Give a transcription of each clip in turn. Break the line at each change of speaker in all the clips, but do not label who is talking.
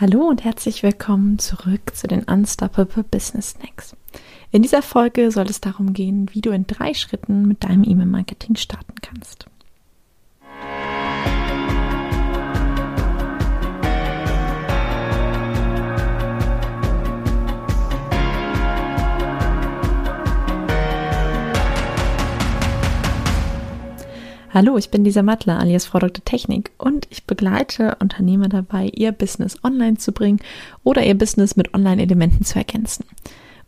Hallo und herzlich willkommen zurück zu den Unstoppable Business Snacks. In dieser Folge soll es darum gehen, wie du in drei Schritten mit deinem E-Mail-Marketing starten kannst. Hallo, ich bin Lisa Mattler alias Frau Dr. Technik und ich begleite Unternehmer dabei, ihr Business online zu bringen oder ihr Business mit Online-Elementen zu ergänzen.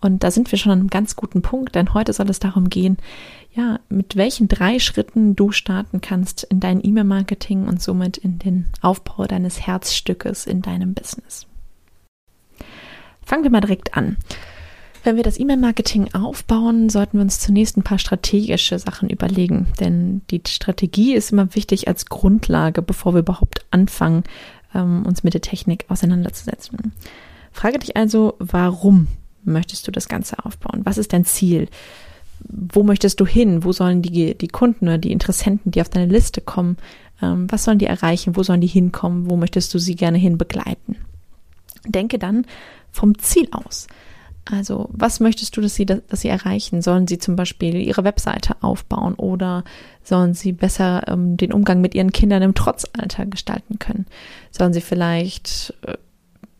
Und da sind wir schon an einem ganz guten Punkt, denn heute soll es darum gehen, ja, mit welchen drei Schritten du starten kannst in dein E-Mail-Marketing und somit in den Aufbau deines Herzstückes in deinem Business. Fangen wir mal direkt an. Wenn wir das E-Mail-Marketing aufbauen, sollten wir uns zunächst ein paar strategische Sachen überlegen. Denn die Strategie ist immer wichtig als Grundlage, bevor wir überhaupt anfangen, ähm, uns mit der Technik auseinanderzusetzen. Frage dich also, warum möchtest du das Ganze aufbauen? Was ist dein Ziel? Wo möchtest du hin? Wo sollen die, die Kunden oder die Interessenten, die auf deine Liste kommen, ähm, was sollen die erreichen? Wo sollen die hinkommen? Wo möchtest du sie gerne hin begleiten? Denke dann vom Ziel aus. Also, was möchtest du, dass sie, dass sie erreichen? Sollen sie zum Beispiel ihre Webseite aufbauen oder sollen sie besser ähm, den Umgang mit ihren Kindern im Trotzalter gestalten können? Sollen sie vielleicht äh,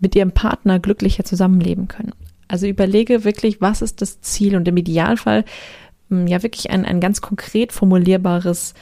mit ihrem Partner glücklicher zusammenleben können? Also überlege wirklich, was ist das Ziel und im Idealfall ähm, ja wirklich ein, ein ganz konkret formulierbares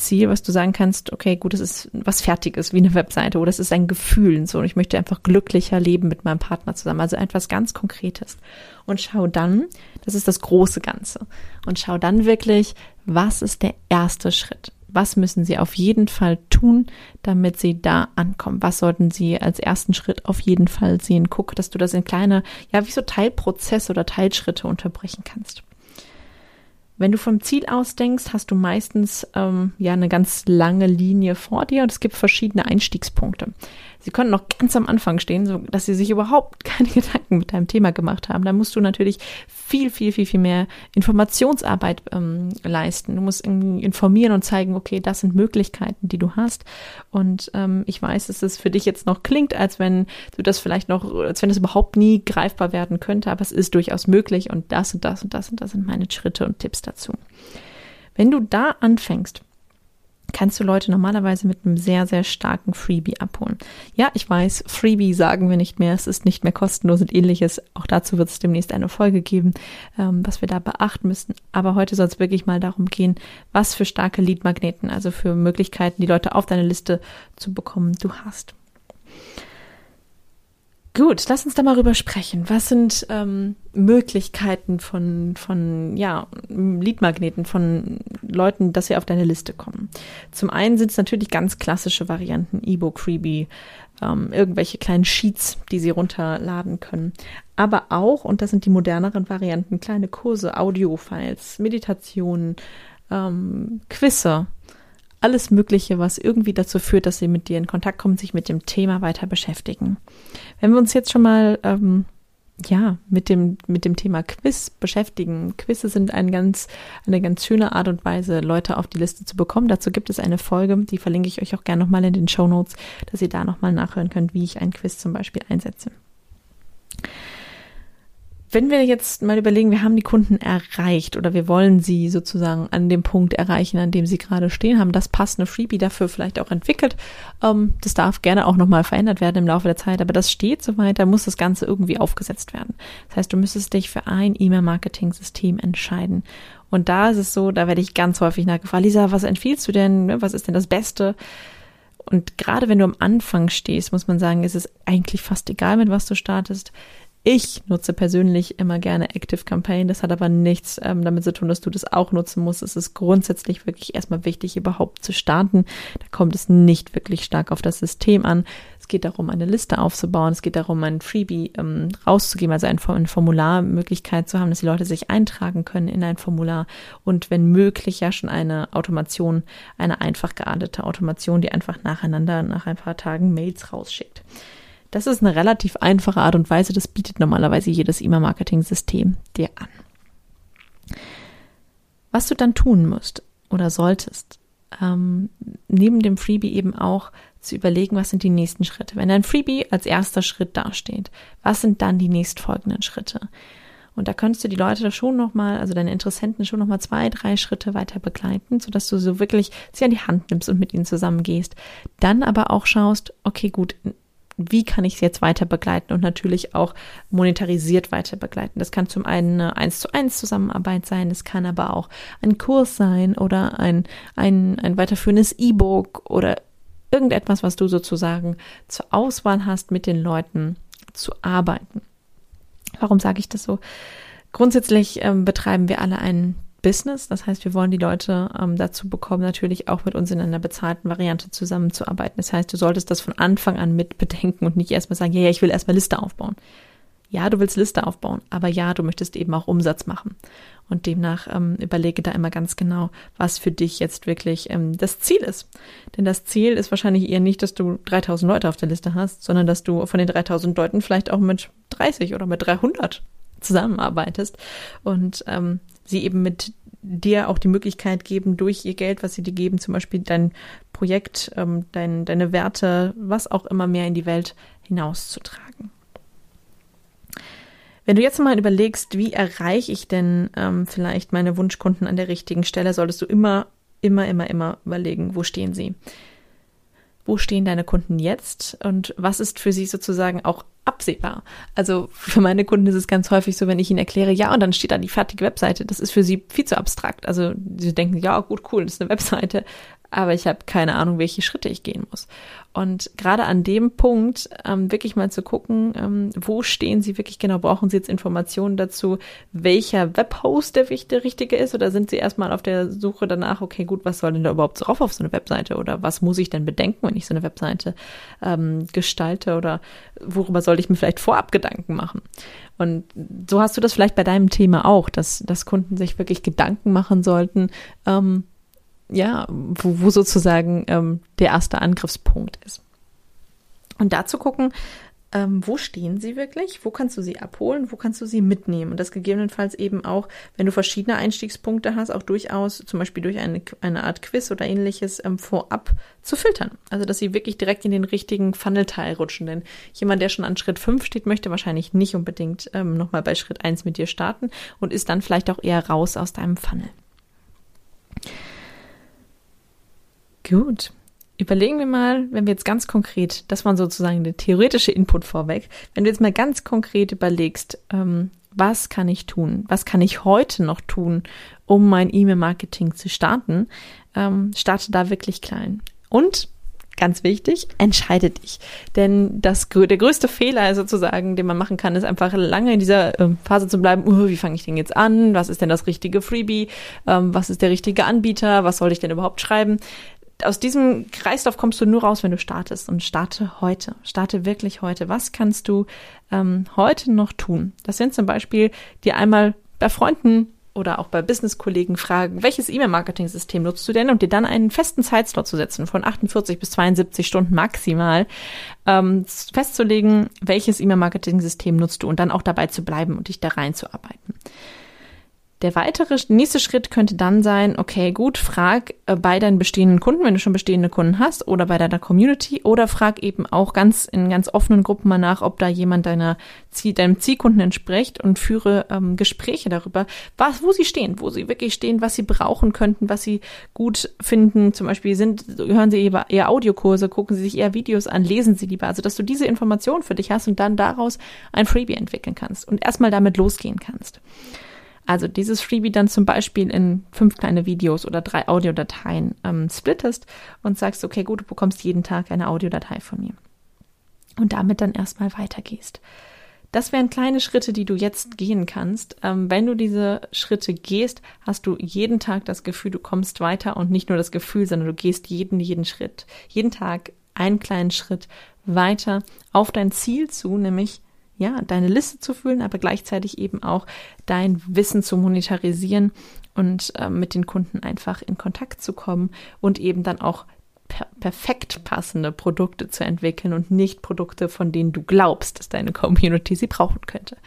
Ziel, was du sagen kannst, okay, gut, das ist was Fertiges, wie eine Webseite oder es ist ein Gefühl und so und ich möchte einfach glücklicher leben mit meinem Partner zusammen, also etwas ganz Konkretes. Und schau dann, das ist das große Ganze, und schau dann wirklich, was ist der erste Schritt? Was müssen Sie auf jeden Fall tun, damit Sie da ankommen? Was sollten Sie als ersten Schritt auf jeden Fall sehen? Guck, dass du das in kleine, ja, wie so Teilprozesse oder Teilschritte unterbrechen kannst. Wenn du vom Ziel aus denkst, hast du meistens ähm, ja eine ganz lange Linie vor dir und es gibt verschiedene Einstiegspunkte. Sie können noch ganz am Anfang stehen, so dass sie sich überhaupt keine Gedanken mit deinem Thema gemacht haben. Da musst du natürlich viel, viel, viel, viel mehr Informationsarbeit ähm, leisten. Du musst irgendwie informieren und zeigen, okay, das sind Möglichkeiten, die du hast. Und ähm, ich weiß, dass es für dich jetzt noch klingt, als wenn du das vielleicht noch, als wenn es überhaupt nie greifbar werden könnte, aber es ist durchaus möglich und das und das und das und das sind meine Schritte und Tipps dazu. Wenn du da anfängst, kannst du Leute normalerweise mit einem sehr, sehr starken Freebie abholen. Ja, ich weiß, Freebie sagen wir nicht mehr, es ist nicht mehr kostenlos und ähnliches. Auch dazu wird es demnächst eine Folge geben, ähm, was wir da beachten müssen. Aber heute soll es wirklich mal darum gehen, was für starke Leadmagneten, also für Möglichkeiten, die Leute auf deine Liste zu bekommen, du hast. Gut, lass uns da mal rüber sprechen. Was sind ähm, Möglichkeiten von, von ja, Leadmagneten, von Leuten, dass sie auf deine Liste kommen? Zum einen sind es natürlich ganz klassische Varianten, E-Book, Freebie, ähm, irgendwelche kleinen Sheets, die sie runterladen können. Aber auch, und das sind die moderneren Varianten, kleine Kurse, Audio-Files, Meditationen, ähm, Quizze, alles Mögliche, was irgendwie dazu führt, dass sie mit dir in Kontakt kommen, sich mit dem Thema weiter beschäftigen. Wenn wir uns jetzt schon mal ähm, ja mit dem mit dem Thema Quiz beschäftigen. Quizze sind ein ganz eine ganz schöne Art und Weise, Leute auf die Liste zu bekommen. Dazu gibt es eine Folge, die verlinke ich euch auch gerne nochmal in den Show Notes, dass ihr da nochmal nachhören könnt, wie ich ein Quiz zum Beispiel einsetze. Wenn wir jetzt mal überlegen, wir haben die Kunden erreicht oder wir wollen sie sozusagen an dem Punkt erreichen, an dem sie gerade stehen, haben das passende Freebie dafür vielleicht auch entwickelt. Ähm, das darf gerne auch nochmal verändert werden im Laufe der Zeit, aber das steht soweit, da muss das Ganze irgendwie aufgesetzt werden. Das heißt, du müsstest dich für ein E-Mail-Marketing-System entscheiden. Und da ist es so, da werde ich ganz häufig nachgefragt, Lisa, was empfiehlst du denn? Was ist denn das Beste? Und gerade wenn du am Anfang stehst, muss man sagen, ist es eigentlich fast egal, mit was du startest. Ich nutze persönlich immer gerne Active Campaign. Das hat aber nichts ähm, damit zu tun, dass du das auch nutzen musst. Es ist grundsätzlich wirklich erstmal wichtig, überhaupt zu starten. Da kommt es nicht wirklich stark auf das System an. Es geht darum, eine Liste aufzubauen. Es geht darum, ein Freebie ähm, rauszugeben, also eine, eine Formularmöglichkeit zu haben, dass die Leute sich eintragen können in ein Formular und wenn möglich ja schon eine Automation, eine einfach geartete Automation, die einfach nacheinander nach ein paar Tagen Mails rausschickt. Das ist eine relativ einfache Art und Weise. Das bietet normalerweise jedes E-Mail-Marketing-System dir an. Was du dann tun musst oder solltest, ähm, neben dem Freebie eben auch zu überlegen, was sind die nächsten Schritte. Wenn dein Freebie als erster Schritt dasteht, was sind dann die nächstfolgenden Schritte? Und da könntest du die Leute schon nochmal, also deine Interessenten schon nochmal zwei, drei Schritte weiter begleiten, sodass du so wirklich sie an die Hand nimmst und mit ihnen zusammen gehst. Dann aber auch schaust, okay, gut, wie kann ich es jetzt weiter begleiten und natürlich auch monetarisiert weiter begleiten. Das kann zum einen eine 1 zu 1 Zusammenarbeit sein, es kann aber auch ein Kurs sein oder ein, ein, ein weiterführendes E-Book oder irgendetwas, was du sozusagen zur Auswahl hast, mit den Leuten zu arbeiten. Warum sage ich das so? Grundsätzlich ähm, betreiben wir alle ein Business. Das heißt, wir wollen die Leute ähm, dazu bekommen, natürlich auch mit uns in einer bezahlten Variante zusammenzuarbeiten. Das heißt, du solltest das von Anfang an mit bedenken und nicht erstmal sagen, ja, ja, ich will erstmal Liste aufbauen. Ja, du willst Liste aufbauen, aber ja, du möchtest eben auch Umsatz machen. Und demnach ähm, überlege da immer ganz genau, was für dich jetzt wirklich ähm, das Ziel ist. Denn das Ziel ist wahrscheinlich eher nicht, dass du 3000 Leute auf der Liste hast, sondern dass du von den 3000 Leuten vielleicht auch mit 30 oder mit 300 zusammenarbeitest und ähm, sie eben mit dir auch die Möglichkeit geben, durch ihr Geld, was sie dir geben, zum Beispiel dein Projekt, ähm, dein, deine Werte, was auch immer mehr in die Welt hinauszutragen. Wenn du jetzt mal überlegst, wie erreiche ich denn ähm, vielleicht meine Wunschkunden an der richtigen Stelle, solltest du immer, immer, immer, immer überlegen, wo stehen sie? Wo stehen deine Kunden jetzt und was ist für sie sozusagen auch absehbar? Also für meine Kunden ist es ganz häufig so, wenn ich ihnen erkläre, ja, und dann steht da die fertige Webseite, das ist für sie viel zu abstrakt. Also sie denken, ja, gut, cool, das ist eine Webseite, aber ich habe keine Ahnung, welche Schritte ich gehen muss. Und gerade an dem Punkt ähm, wirklich mal zu gucken, ähm, wo stehen Sie wirklich genau? Brauchen Sie jetzt Informationen dazu, welcher Webhost der, der richtige ist? Oder sind Sie erstmal auf der Suche danach, okay, gut, was soll denn da überhaupt drauf auf so eine Webseite? Oder was muss ich denn bedenken, wenn ich so eine Webseite ähm, gestalte? Oder worüber soll ich mir vielleicht vorab Gedanken machen? Und so hast du das vielleicht bei deinem Thema auch, dass, dass Kunden sich wirklich Gedanken machen sollten, ähm, ja, wo, wo sozusagen ähm, der erste Angriffspunkt ist. Und dazu gucken, ähm, wo stehen sie wirklich, wo kannst du sie abholen, wo kannst du sie mitnehmen. Und das gegebenenfalls eben auch, wenn du verschiedene Einstiegspunkte hast, auch durchaus zum Beispiel durch eine, eine Art Quiz oder ähnliches ähm, vorab zu filtern. Also dass sie wirklich direkt in den richtigen Funnelteil rutschen. Denn jemand, der schon an Schritt 5 steht, möchte wahrscheinlich nicht unbedingt ähm, nochmal bei Schritt 1 mit dir starten und ist dann vielleicht auch eher raus aus deinem Funnel. Gut. Überlegen wir mal, wenn wir jetzt ganz konkret, das war sozusagen der theoretische Input vorweg, wenn du jetzt mal ganz konkret überlegst, ähm, was kann ich tun? Was kann ich heute noch tun, um mein E-Mail-Marketing zu starten? Ähm, starte da wirklich klein. Und ganz wichtig, entscheide dich. Denn das, der größte Fehler sozusagen, den man machen kann, ist einfach lange in dieser äh, Phase zu bleiben, uh, wie fange ich denn jetzt an? Was ist denn das richtige Freebie? Ähm, was ist der richtige Anbieter? Was soll ich denn überhaupt schreiben? Aus diesem Kreislauf kommst du nur raus, wenn du startest. Und starte heute. Starte wirklich heute. Was kannst du ähm, heute noch tun? Das sind zum Beispiel dir einmal bei Freunden oder auch bei Business-Kollegen fragen, welches E-Mail-Marketing-System nutzt du denn und dir dann einen festen Zeitslot zu setzen von 48 bis 72 Stunden maximal ähm, festzulegen, welches E-Mail-Marketing-System nutzt du und dann auch dabei zu bleiben und dich da reinzuarbeiten. Der weitere nächste Schritt könnte dann sein, okay, gut, frag äh, bei deinen bestehenden Kunden, wenn du schon bestehende Kunden hast, oder bei deiner Community, oder frag eben auch ganz in ganz offenen Gruppen mal nach, ob da jemand deiner Ziel, deinem Zielkunden entspricht und führe ähm, Gespräche darüber, was, wo sie stehen, wo sie wirklich stehen, was sie brauchen könnten, was sie gut finden. Zum Beispiel sind, hören sie eher, eher Audiokurse, gucken sie sich eher Videos an, lesen sie lieber. Also, dass du diese Information für dich hast und dann daraus ein Freebie entwickeln kannst und erstmal damit losgehen kannst. Also dieses Freebie dann zum Beispiel in fünf kleine Videos oder drei Audiodateien ähm, splittest und sagst, okay, gut, du bekommst jeden Tag eine Audiodatei von mir. Und damit dann erstmal weitergehst. Das wären kleine Schritte, die du jetzt gehen kannst. Ähm, wenn du diese Schritte gehst, hast du jeden Tag das Gefühl, du kommst weiter und nicht nur das Gefühl, sondern du gehst jeden, jeden Schritt, jeden Tag einen kleinen Schritt weiter auf dein Ziel zu, nämlich ja, deine Liste zu füllen, aber gleichzeitig eben auch dein Wissen zu monetarisieren und äh, mit den Kunden einfach in Kontakt zu kommen und eben dann auch per perfekt passende Produkte zu entwickeln und nicht Produkte, von denen du glaubst, dass deine Community sie brauchen könnte.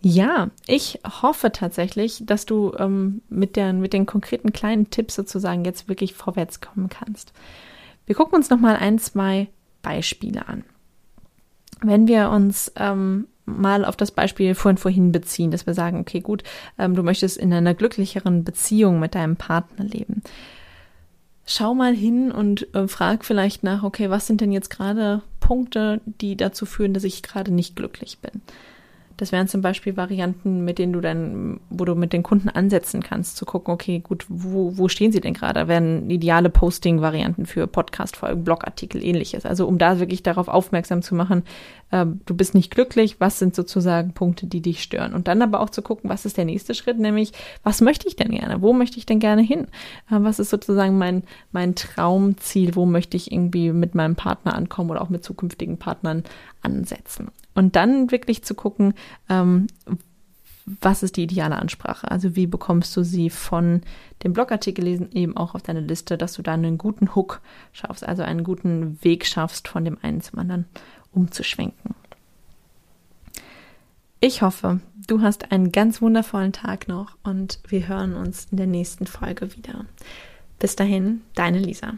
Ja, ich hoffe tatsächlich, dass du ähm, mit, der, mit den konkreten kleinen Tipps sozusagen jetzt wirklich vorwärts kommen kannst. Wir gucken uns nochmal ein, zwei Beispiele an. Wenn wir uns ähm, mal auf das Beispiel von vorhin beziehen, dass wir sagen, okay, gut, ähm, du möchtest in einer glücklicheren Beziehung mit deinem Partner leben. Schau mal hin und äh, frag vielleicht nach, okay, was sind denn jetzt gerade Punkte, die dazu führen, dass ich gerade nicht glücklich bin? Das wären zum Beispiel Varianten, mit denen du dann, wo du mit den Kunden ansetzen kannst, zu gucken, okay, gut, wo, wo stehen sie denn gerade? Da wären ideale Posting-Varianten für Podcast-Folgen, Blogartikel, ähnliches. Also um da wirklich darauf aufmerksam zu machen, äh, du bist nicht glücklich, was sind sozusagen Punkte, die dich stören? Und dann aber auch zu gucken, was ist der nächste Schritt, nämlich, was möchte ich denn gerne? Wo möchte ich denn gerne hin? Äh, was ist sozusagen mein, mein Traumziel? Wo möchte ich irgendwie mit meinem Partner ankommen oder auch mit zukünftigen Partnern ansetzen? Und dann wirklich zu gucken, ähm, was ist die ideale Ansprache? Also wie bekommst du sie von dem Blogartikel lesen eben auch auf deine Liste, dass du da einen guten Hook schaffst, also einen guten Weg schaffst, von dem einen zum anderen umzuschwenken. Ich hoffe, du hast einen ganz wundervollen Tag noch und wir hören uns in der nächsten Folge wieder. Bis dahin, deine Lisa.